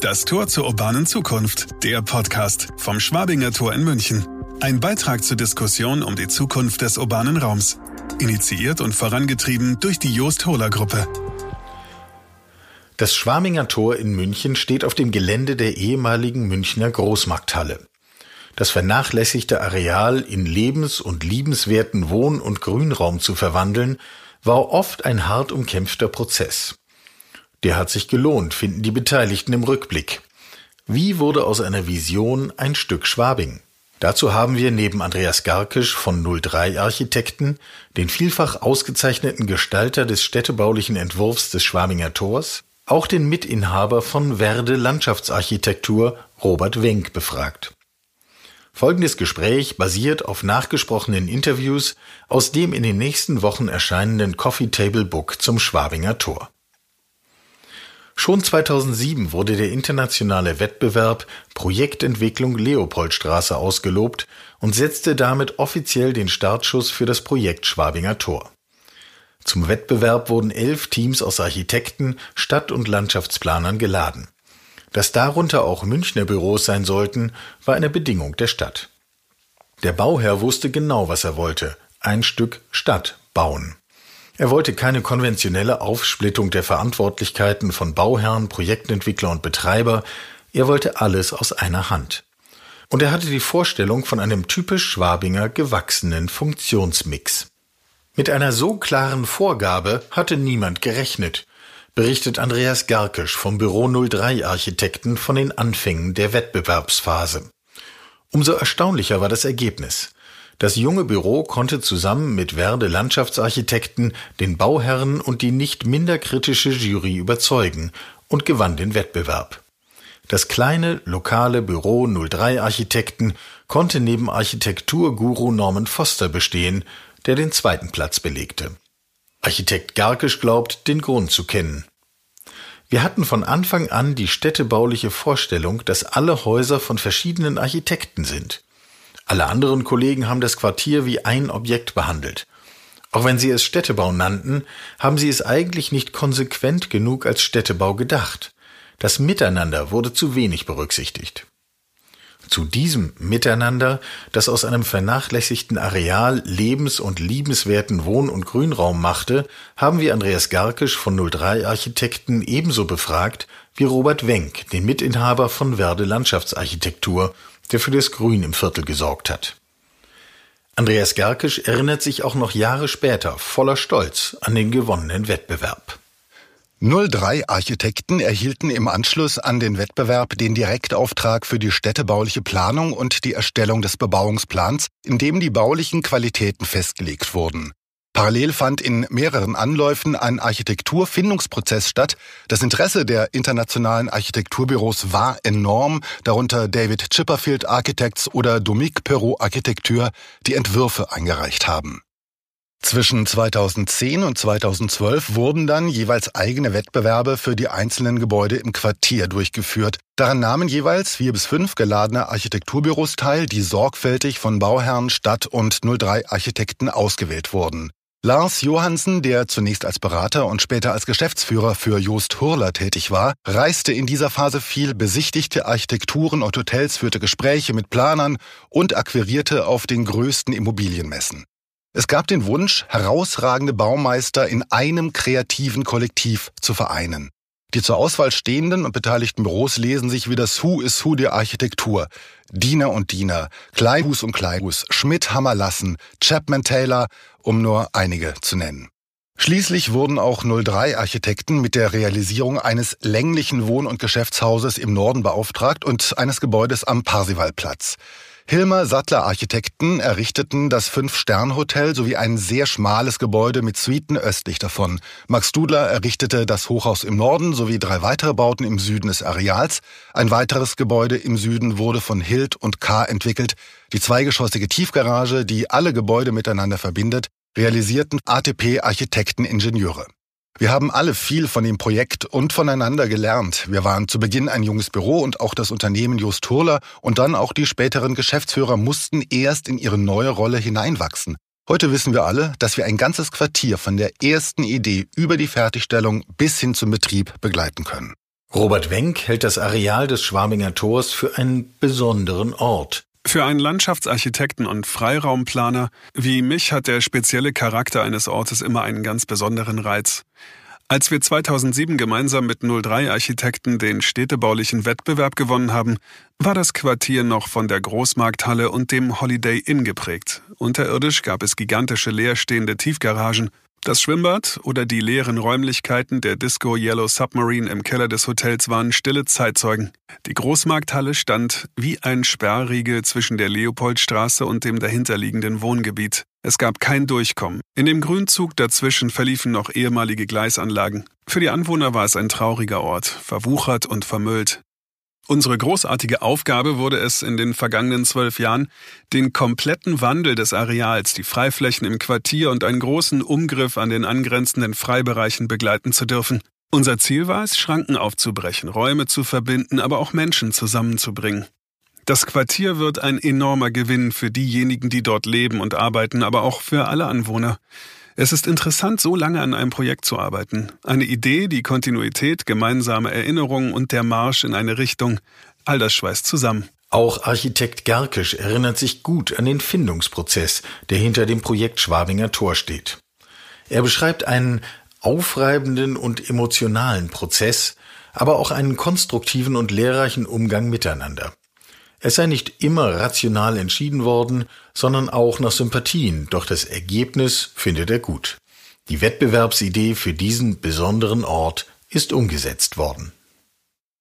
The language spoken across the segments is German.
Das Tor zur urbanen Zukunft, der Podcast vom Schwabinger Tor in München. Ein Beitrag zur Diskussion um die Zukunft des urbanen Raums. Initiiert und vorangetrieben durch die Joost Hohler Gruppe. Das Schwabinger Tor in München steht auf dem Gelände der ehemaligen Münchner Großmarkthalle. Das vernachlässigte Areal in lebens- und liebenswerten Wohn- und Grünraum zu verwandeln, war oft ein hart umkämpfter Prozess. Der hat sich gelohnt, finden die Beteiligten im Rückblick. Wie wurde aus einer Vision ein Stück Schwabing? Dazu haben wir neben Andreas Garkisch von 03 Architekten, den vielfach ausgezeichneten Gestalter des städtebaulichen Entwurfs des Schwabinger Tors, auch den Mitinhaber von Werde Landschaftsarchitektur, Robert Wenk, befragt. Folgendes Gespräch basiert auf nachgesprochenen Interviews aus dem in den nächsten Wochen erscheinenden Coffee Table Book zum Schwabinger Tor. Schon 2007 wurde der internationale Wettbewerb Projektentwicklung Leopoldstraße ausgelobt und setzte damit offiziell den Startschuss für das Projekt Schwabinger Tor. Zum Wettbewerb wurden elf Teams aus Architekten, Stadt- und Landschaftsplanern geladen. Dass darunter auch Münchner Büros sein sollten, war eine Bedingung der Stadt. Der Bauherr wusste genau, was er wollte. Ein Stück Stadt bauen. Er wollte keine konventionelle Aufsplittung der Verantwortlichkeiten von Bauherren, Projektentwickler und Betreiber. Er wollte alles aus einer Hand. Und er hatte die Vorstellung von einem typisch Schwabinger gewachsenen Funktionsmix. Mit einer so klaren Vorgabe hatte niemand gerechnet berichtet Andreas Garkisch vom Büro 03 Architekten von den Anfängen der Wettbewerbsphase. Umso erstaunlicher war das Ergebnis. Das junge Büro konnte zusammen mit Werde Landschaftsarchitekten den Bauherren und die nicht minder kritische Jury überzeugen und gewann den Wettbewerb. Das kleine lokale Büro 03 Architekten konnte neben Architekturguru Norman Foster bestehen, der den zweiten Platz belegte. Architekt Garkisch glaubt, den Grund zu kennen. Wir hatten von Anfang an die städtebauliche Vorstellung, dass alle Häuser von verschiedenen Architekten sind. Alle anderen Kollegen haben das Quartier wie ein Objekt behandelt. Auch wenn sie es Städtebau nannten, haben sie es eigentlich nicht konsequent genug als Städtebau gedacht. Das Miteinander wurde zu wenig berücksichtigt. Zu diesem Miteinander, das aus einem vernachlässigten Areal lebens- und liebenswerten Wohn- und Grünraum machte, haben wir Andreas Garkisch von 03 Architekten ebenso befragt wie Robert Wenk, den Mitinhaber von Werde Landschaftsarchitektur, der für das Grün im Viertel gesorgt hat. Andreas Gerkisch erinnert sich auch noch Jahre später voller Stolz an den gewonnenen Wettbewerb. 03 Architekten erhielten im Anschluss an den Wettbewerb den Direktauftrag für die städtebauliche Planung und die Erstellung des Bebauungsplans, in dem die baulichen Qualitäten festgelegt wurden. Parallel fand in mehreren Anläufen ein Architekturfindungsprozess statt. Das Interesse der internationalen Architekturbüros war enorm, darunter David Chipperfield Architects oder Dominique Perrault Architektur, die Entwürfe eingereicht haben. Zwischen 2010 und 2012 wurden dann jeweils eigene Wettbewerbe für die einzelnen Gebäude im Quartier durchgeführt. Daran nahmen jeweils vier bis fünf geladene Architekturbüros teil, die sorgfältig von Bauherren, Stadt und 03 Architekten ausgewählt wurden. Lars Johansen, der zunächst als Berater und später als Geschäftsführer für Joost Hurler tätig war, reiste in dieser Phase viel, besichtigte Architekturen und Hotels, führte Gespräche mit Planern und akquirierte auf den größten Immobilienmessen. Es gab den Wunsch, herausragende Baumeister in einem kreativen Kollektiv zu vereinen. Die zur Auswahl stehenden und beteiligten Büros lesen sich wie das Who is Who der Architektur. Diener und Diener, Kleinhus und Kleinhus, Schmidt Hammerlassen, Chapman Taylor, um nur einige zu nennen. Schließlich wurden auch 03 Architekten mit der Realisierung eines länglichen Wohn- und Geschäftshauses im Norden beauftragt und eines Gebäudes am Parsivalplatz. Hilmer Sattler Architekten errichteten das Fünf-Stern-Hotel sowie ein sehr schmales Gebäude mit Suiten östlich davon. Max Dudler errichtete das Hochhaus im Norden sowie drei weitere Bauten im Süden des Areals. Ein weiteres Gebäude im Süden wurde von Hild und K. entwickelt. Die zweigeschossige Tiefgarage, die alle Gebäude miteinander verbindet, realisierten ATP Architekten Ingenieure. Wir haben alle viel von dem Projekt und voneinander gelernt. Wir waren zu Beginn ein junges Büro und auch das Unternehmen Just Hurler und dann auch die späteren Geschäftsführer mussten erst in ihre neue Rolle hineinwachsen. Heute wissen wir alle, dass wir ein ganzes Quartier von der ersten Idee über die Fertigstellung bis hin zum Betrieb begleiten können. Robert Wenck hält das Areal des Schwabinger Tors für einen besonderen Ort. Für einen Landschaftsarchitekten und Freiraumplaner wie mich hat der spezielle Charakter eines Ortes immer einen ganz besonderen Reiz. Als wir 2007 gemeinsam mit 03 Architekten den städtebaulichen Wettbewerb gewonnen haben, war das Quartier noch von der Großmarkthalle und dem Holiday Inn geprägt. Unterirdisch gab es gigantische leerstehende Tiefgaragen das Schwimmbad oder die leeren Räumlichkeiten der Disco Yellow Submarine im Keller des Hotels waren stille Zeitzeugen. Die Großmarkthalle stand wie ein Sperrriegel zwischen der Leopoldstraße und dem dahinterliegenden Wohngebiet. Es gab kein Durchkommen. In dem Grünzug dazwischen verliefen noch ehemalige Gleisanlagen. Für die Anwohner war es ein trauriger Ort, verwuchert und vermüllt. Unsere großartige Aufgabe wurde es in den vergangenen zwölf Jahren, den kompletten Wandel des Areals, die Freiflächen im Quartier und einen großen Umgriff an den angrenzenden Freibereichen begleiten zu dürfen. Unser Ziel war es, Schranken aufzubrechen, Räume zu verbinden, aber auch Menschen zusammenzubringen. Das Quartier wird ein enormer Gewinn für diejenigen, die dort leben und arbeiten, aber auch für alle Anwohner. Es ist interessant, so lange an einem Projekt zu arbeiten. Eine Idee, die Kontinuität, gemeinsame Erinnerungen und der Marsch in eine Richtung. All das schweißt zusammen. Auch Architekt Gerkisch erinnert sich gut an den Findungsprozess, der hinter dem Projekt Schwabinger Tor steht. Er beschreibt einen aufreibenden und emotionalen Prozess, aber auch einen konstruktiven und lehrreichen Umgang miteinander. Es sei nicht immer rational entschieden worden, sondern auch nach Sympathien, doch das Ergebnis findet er gut. Die Wettbewerbsidee für diesen besonderen Ort ist umgesetzt worden.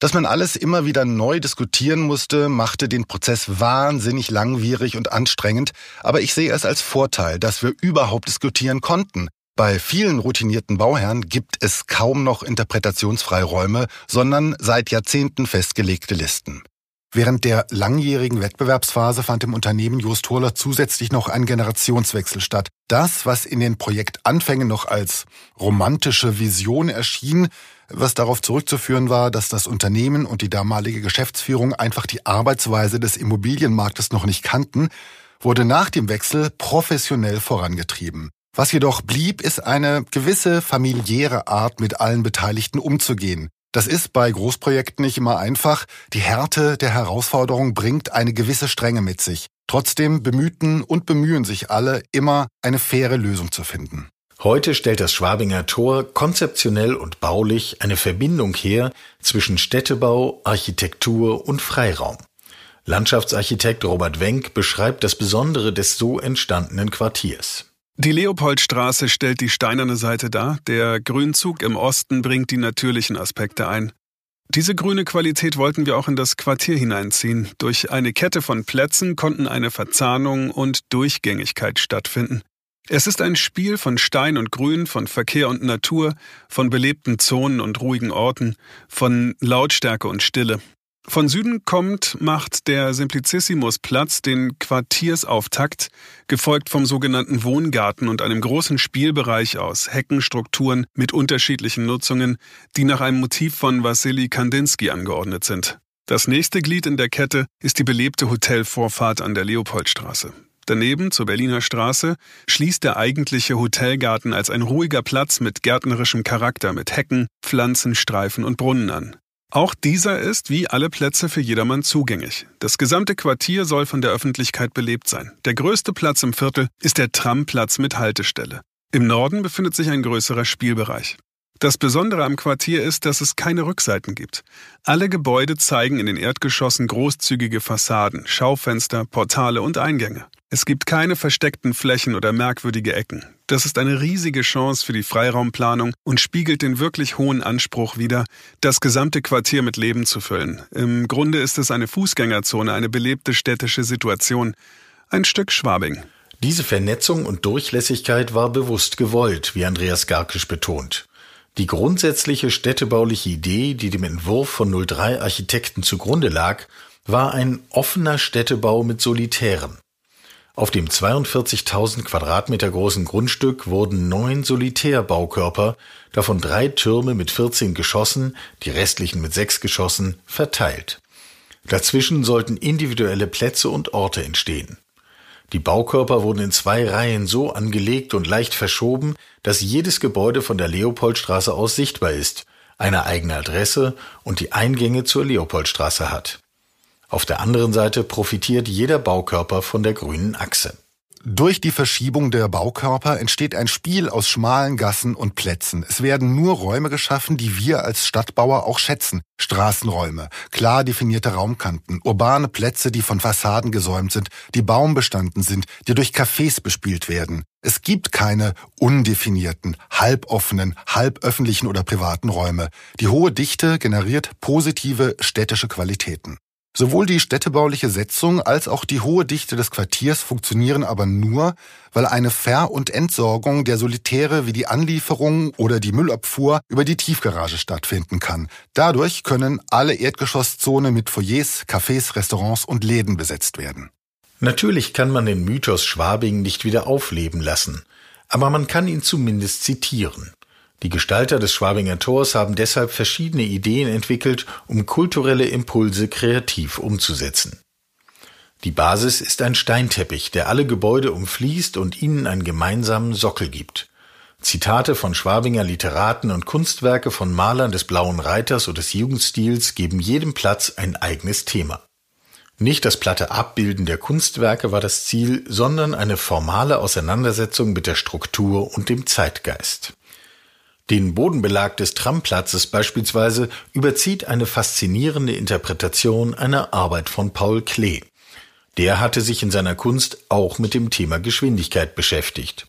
Dass man alles immer wieder neu diskutieren musste, machte den Prozess wahnsinnig langwierig und anstrengend, aber ich sehe es als Vorteil, dass wir überhaupt diskutieren konnten. Bei vielen routinierten Bauherren gibt es kaum noch Interpretationsfreiräume, sondern seit Jahrzehnten festgelegte Listen. Während der langjährigen Wettbewerbsphase fand im Unternehmen Jost Horler zusätzlich noch ein Generationswechsel statt. Das, was in den Projektanfängen noch als romantische Vision erschien, was darauf zurückzuführen war, dass das Unternehmen und die damalige Geschäftsführung einfach die Arbeitsweise des Immobilienmarktes noch nicht kannten, wurde nach dem Wechsel professionell vorangetrieben. Was jedoch blieb, ist eine gewisse familiäre Art, mit allen Beteiligten umzugehen. Das ist bei Großprojekten nicht immer einfach. Die Härte der Herausforderung bringt eine gewisse Strenge mit sich. Trotzdem bemühten und bemühen sich alle, immer eine faire Lösung zu finden. Heute stellt das Schwabinger Tor konzeptionell und baulich eine Verbindung her zwischen Städtebau, Architektur und Freiraum. Landschaftsarchitekt Robert Wenck beschreibt das Besondere des so entstandenen Quartiers. Die Leopoldstraße stellt die steinerne Seite dar, der Grünzug im Osten bringt die natürlichen Aspekte ein. Diese grüne Qualität wollten wir auch in das Quartier hineinziehen. Durch eine Kette von Plätzen konnten eine Verzahnung und Durchgängigkeit stattfinden. Es ist ein Spiel von Stein und Grün, von Verkehr und Natur, von belebten Zonen und ruhigen Orten, von Lautstärke und Stille. Von Süden kommt, macht der Simplicissimus Platz den Quartiersauftakt, gefolgt vom sogenannten Wohngarten und einem großen Spielbereich aus Heckenstrukturen mit unterschiedlichen Nutzungen, die nach einem Motiv von Wassili Kandinsky angeordnet sind. Das nächste Glied in der Kette ist die belebte Hotelvorfahrt an der Leopoldstraße. Daneben, zur Berliner Straße, schließt der eigentliche Hotelgarten als ein ruhiger Platz mit gärtnerischem Charakter mit Hecken, Pflanzen, Streifen und Brunnen an. Auch dieser ist wie alle Plätze für jedermann zugänglich. Das gesamte Quartier soll von der Öffentlichkeit belebt sein. Der größte Platz im Viertel ist der Tramplatz mit Haltestelle. Im Norden befindet sich ein größerer Spielbereich. Das Besondere am Quartier ist, dass es keine Rückseiten gibt. Alle Gebäude zeigen in den Erdgeschossen großzügige Fassaden, Schaufenster, Portale und Eingänge. Es gibt keine versteckten Flächen oder merkwürdige Ecken. Das ist eine riesige Chance für die Freiraumplanung und spiegelt den wirklich hohen Anspruch wider, das gesamte Quartier mit Leben zu füllen. Im Grunde ist es eine Fußgängerzone, eine belebte städtische Situation. Ein Stück Schwabing. Diese Vernetzung und Durchlässigkeit war bewusst gewollt, wie Andreas Garkisch betont. Die grundsätzliche städtebauliche Idee, die dem Entwurf von 03 Architekten zugrunde lag, war ein offener Städtebau mit Solitären. Auf dem 42.000 Quadratmeter großen Grundstück wurden neun Solitärbaukörper, davon drei Türme mit 14 Geschossen, die restlichen mit sechs Geschossen, verteilt. Dazwischen sollten individuelle Plätze und Orte entstehen. Die Baukörper wurden in zwei Reihen so angelegt und leicht verschoben, dass jedes Gebäude von der Leopoldstraße aus sichtbar ist, eine eigene Adresse und die Eingänge zur Leopoldstraße hat. Auf der anderen Seite profitiert jeder Baukörper von der grünen Achse. Durch die Verschiebung der Baukörper entsteht ein Spiel aus schmalen Gassen und Plätzen. Es werden nur Räume geschaffen, die wir als Stadtbauer auch schätzen. Straßenräume, klar definierte Raumkanten, urbane Plätze, die von Fassaden gesäumt sind, die baumbestanden sind, die durch Cafés bespielt werden. Es gibt keine undefinierten, halboffenen, halböffentlichen oder privaten Räume. Die hohe Dichte generiert positive städtische Qualitäten. Sowohl die städtebauliche Setzung als auch die hohe Dichte des Quartiers funktionieren aber nur, weil eine Ver- und Entsorgung der Solitäre wie die Anlieferung oder die Müllabfuhr über die Tiefgarage stattfinden kann. Dadurch können alle Erdgeschosszone mit Foyers, Cafés, Restaurants und Läden besetzt werden. Natürlich kann man den Mythos Schwabing nicht wieder aufleben lassen, aber man kann ihn zumindest zitieren. Die Gestalter des Schwabinger Tors haben deshalb verschiedene Ideen entwickelt, um kulturelle Impulse kreativ umzusetzen. Die Basis ist ein Steinteppich, der alle Gebäude umfließt und ihnen einen gemeinsamen Sockel gibt. Zitate von Schwabinger Literaten und Kunstwerke von Malern des Blauen Reiters oder des Jugendstils geben jedem Platz ein eigenes Thema. Nicht das platte Abbilden der Kunstwerke war das Ziel, sondern eine formale Auseinandersetzung mit der Struktur und dem Zeitgeist. Den Bodenbelag des Tramplatzes beispielsweise überzieht eine faszinierende Interpretation einer Arbeit von Paul Klee. Der hatte sich in seiner Kunst auch mit dem Thema Geschwindigkeit beschäftigt.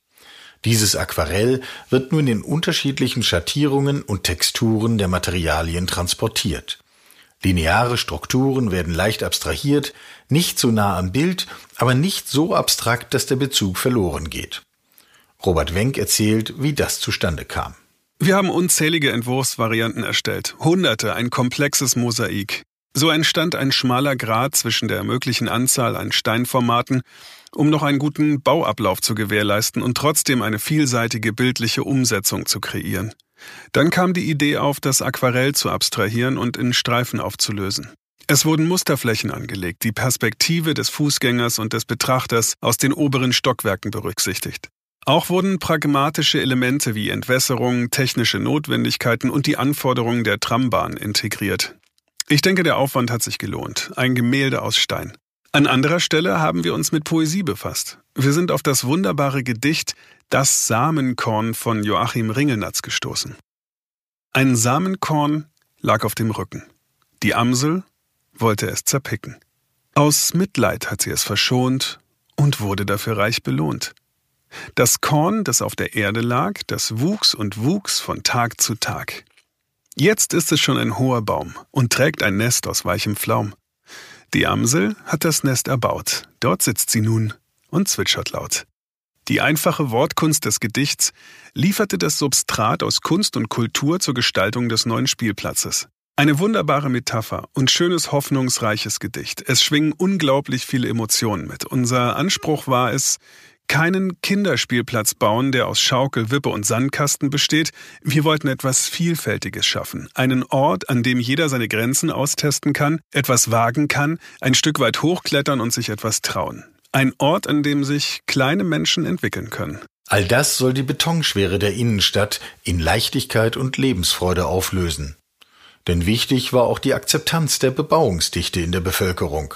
Dieses Aquarell wird nun in unterschiedlichen Schattierungen und Texturen der Materialien transportiert. Lineare Strukturen werden leicht abstrahiert, nicht so nah am Bild, aber nicht so abstrakt, dass der Bezug verloren geht. Robert Wenck erzählt, wie das zustande kam. Wir haben unzählige Entwurfsvarianten erstellt, hunderte, ein komplexes Mosaik. So entstand ein schmaler Grat zwischen der möglichen Anzahl an Steinformaten, um noch einen guten Bauablauf zu gewährleisten und trotzdem eine vielseitige bildliche Umsetzung zu kreieren. Dann kam die Idee auf, das Aquarell zu abstrahieren und in Streifen aufzulösen. Es wurden Musterflächen angelegt, die Perspektive des Fußgängers und des Betrachters aus den oberen Stockwerken berücksichtigt. Auch wurden pragmatische Elemente wie Entwässerung, technische Notwendigkeiten und die Anforderungen der Trambahn integriert. Ich denke, der Aufwand hat sich gelohnt. Ein Gemälde aus Stein. An anderer Stelle haben wir uns mit Poesie befasst. Wir sind auf das wunderbare Gedicht Das Samenkorn von Joachim Ringelnatz gestoßen. Ein Samenkorn lag auf dem Rücken. Die Amsel wollte es zerpicken. Aus Mitleid hat sie es verschont und wurde dafür reich belohnt. Das Korn, das auf der Erde lag, das wuchs und wuchs von Tag zu Tag. Jetzt ist es schon ein hoher Baum und trägt ein Nest aus weichem Pflaum. Die Amsel hat das Nest erbaut, dort sitzt sie nun und zwitschert laut. Die einfache Wortkunst des Gedichts lieferte das Substrat aus Kunst und Kultur zur Gestaltung des neuen Spielplatzes. Eine wunderbare Metapher und schönes, hoffnungsreiches Gedicht. Es schwingen unglaublich viele Emotionen mit. Unser Anspruch war es, keinen Kinderspielplatz bauen, der aus Schaukel, Wippe und Sandkasten besteht. Wir wollten etwas Vielfältiges schaffen. Einen Ort, an dem jeder seine Grenzen austesten kann, etwas wagen kann, ein Stück weit hochklettern und sich etwas trauen. Ein Ort, an dem sich kleine Menschen entwickeln können. All das soll die Betonschwere der Innenstadt in Leichtigkeit und Lebensfreude auflösen. Denn wichtig war auch die Akzeptanz der Bebauungsdichte in der Bevölkerung.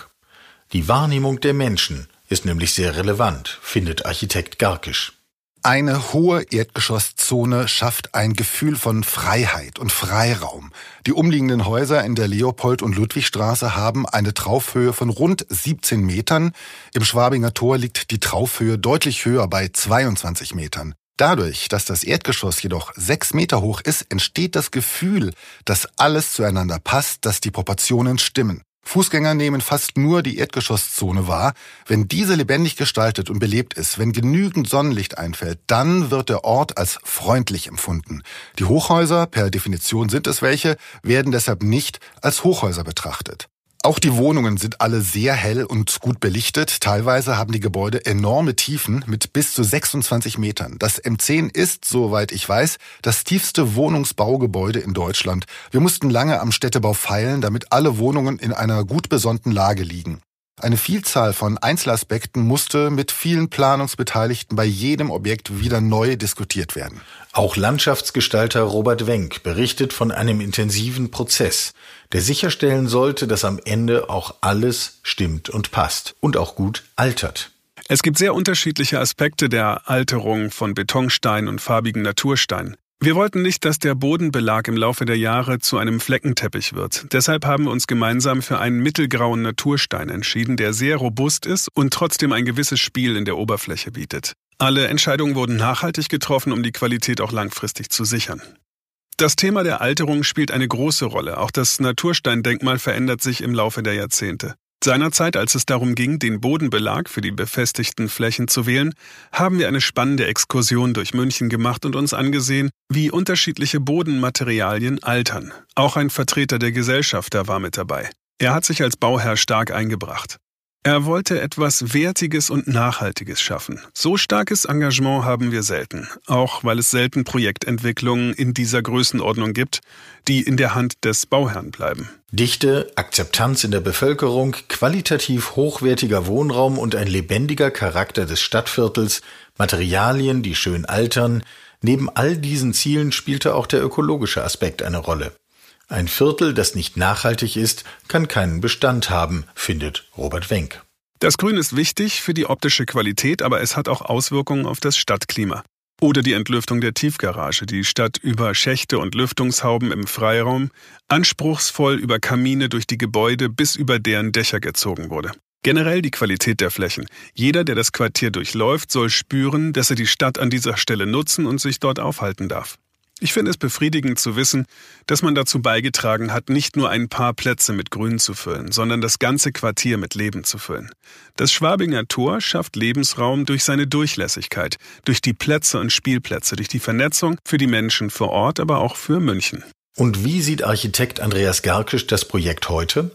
Die Wahrnehmung der Menschen, ist nämlich sehr relevant, findet Architekt Garkisch. Eine hohe Erdgeschosszone schafft ein Gefühl von Freiheit und Freiraum. Die umliegenden Häuser in der Leopold- und Ludwigstraße haben eine Traufhöhe von rund 17 Metern. Im Schwabinger Tor liegt die Traufhöhe deutlich höher bei 22 Metern. Dadurch, dass das Erdgeschoss jedoch sechs Meter hoch ist, entsteht das Gefühl, dass alles zueinander passt, dass die Proportionen stimmen. Fußgänger nehmen fast nur die Erdgeschosszone wahr. Wenn diese lebendig gestaltet und belebt ist, wenn genügend Sonnenlicht einfällt, dann wird der Ort als freundlich empfunden. Die Hochhäuser, per Definition sind es welche, werden deshalb nicht als Hochhäuser betrachtet. Auch die Wohnungen sind alle sehr hell und gut belichtet. Teilweise haben die Gebäude enorme Tiefen mit bis zu 26 Metern. Das M10 ist, soweit ich weiß, das tiefste Wohnungsbaugebäude in Deutschland. Wir mussten lange am Städtebau feilen, damit alle Wohnungen in einer gut besonnten Lage liegen. Eine Vielzahl von Einzelaspekten musste mit vielen Planungsbeteiligten bei jedem Objekt wieder neu diskutiert werden. Auch Landschaftsgestalter Robert Wenck berichtet von einem intensiven Prozess, der sicherstellen sollte, dass am Ende auch alles stimmt und passt und auch gut altert. Es gibt sehr unterschiedliche Aspekte der Alterung von Betonstein und farbigen Naturstein. Wir wollten nicht, dass der Bodenbelag im Laufe der Jahre zu einem Fleckenteppich wird. Deshalb haben wir uns gemeinsam für einen mittelgrauen Naturstein entschieden, der sehr robust ist und trotzdem ein gewisses Spiel in der Oberfläche bietet. Alle Entscheidungen wurden nachhaltig getroffen, um die Qualität auch langfristig zu sichern. Das Thema der Alterung spielt eine große Rolle. Auch das Natursteindenkmal verändert sich im Laufe der Jahrzehnte. Seinerzeit, als es darum ging, den Bodenbelag für die befestigten Flächen zu wählen, haben wir eine spannende Exkursion durch München gemacht und uns angesehen, wie unterschiedliche Bodenmaterialien altern. Auch ein Vertreter der Gesellschafter war mit dabei. Er hat sich als Bauherr stark eingebracht. Er wollte etwas Wertiges und Nachhaltiges schaffen. So starkes Engagement haben wir selten, auch weil es selten Projektentwicklungen in dieser Größenordnung gibt, die in der Hand des Bauherrn bleiben. Dichte, Akzeptanz in der Bevölkerung, qualitativ hochwertiger Wohnraum und ein lebendiger Charakter des Stadtviertels, Materialien, die schön altern, neben all diesen Zielen spielte auch der ökologische Aspekt eine Rolle. Ein Viertel, das nicht nachhaltig ist, kann keinen Bestand haben, findet Robert Wenck. Das Grün ist wichtig für die optische Qualität, aber es hat auch Auswirkungen auf das Stadtklima. Oder die Entlüftung der Tiefgarage, die statt über Schächte und Lüftungshauben im Freiraum anspruchsvoll über Kamine durch die Gebäude bis über deren Dächer gezogen wurde. Generell die Qualität der Flächen. Jeder, der das Quartier durchläuft, soll spüren, dass er die Stadt an dieser Stelle nutzen und sich dort aufhalten darf. Ich finde es befriedigend zu wissen, dass man dazu beigetragen hat, nicht nur ein paar Plätze mit Grün zu füllen, sondern das ganze Quartier mit Leben zu füllen. Das Schwabinger Tor schafft Lebensraum durch seine Durchlässigkeit, durch die Plätze und Spielplätze, durch die Vernetzung für die Menschen vor Ort, aber auch für München. Und wie sieht Architekt Andreas Garkisch das Projekt heute?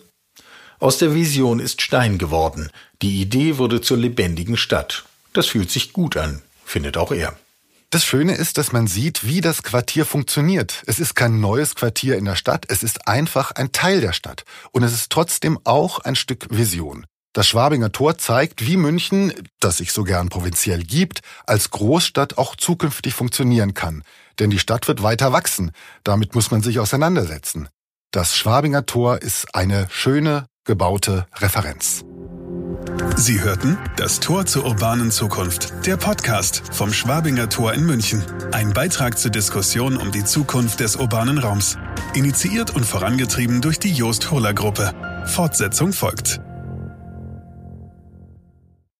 Aus der Vision ist Stein geworden. Die Idee wurde zur lebendigen Stadt. Das fühlt sich gut an, findet auch er. Das Schöne ist, dass man sieht, wie das Quartier funktioniert. Es ist kein neues Quartier in der Stadt, es ist einfach ein Teil der Stadt. Und es ist trotzdem auch ein Stück Vision. Das Schwabinger Tor zeigt, wie München, das sich so gern provinziell gibt, als Großstadt auch zukünftig funktionieren kann. Denn die Stadt wird weiter wachsen. Damit muss man sich auseinandersetzen. Das Schwabinger Tor ist eine schöne, gebaute Referenz. Sie hörten das Tor zur urbanen Zukunft, der Podcast vom Schwabinger Tor in München. Ein Beitrag zur Diskussion um die Zukunft des urbanen Raums. Initiiert und vorangetrieben durch die Joost Hohler Gruppe. Fortsetzung folgt.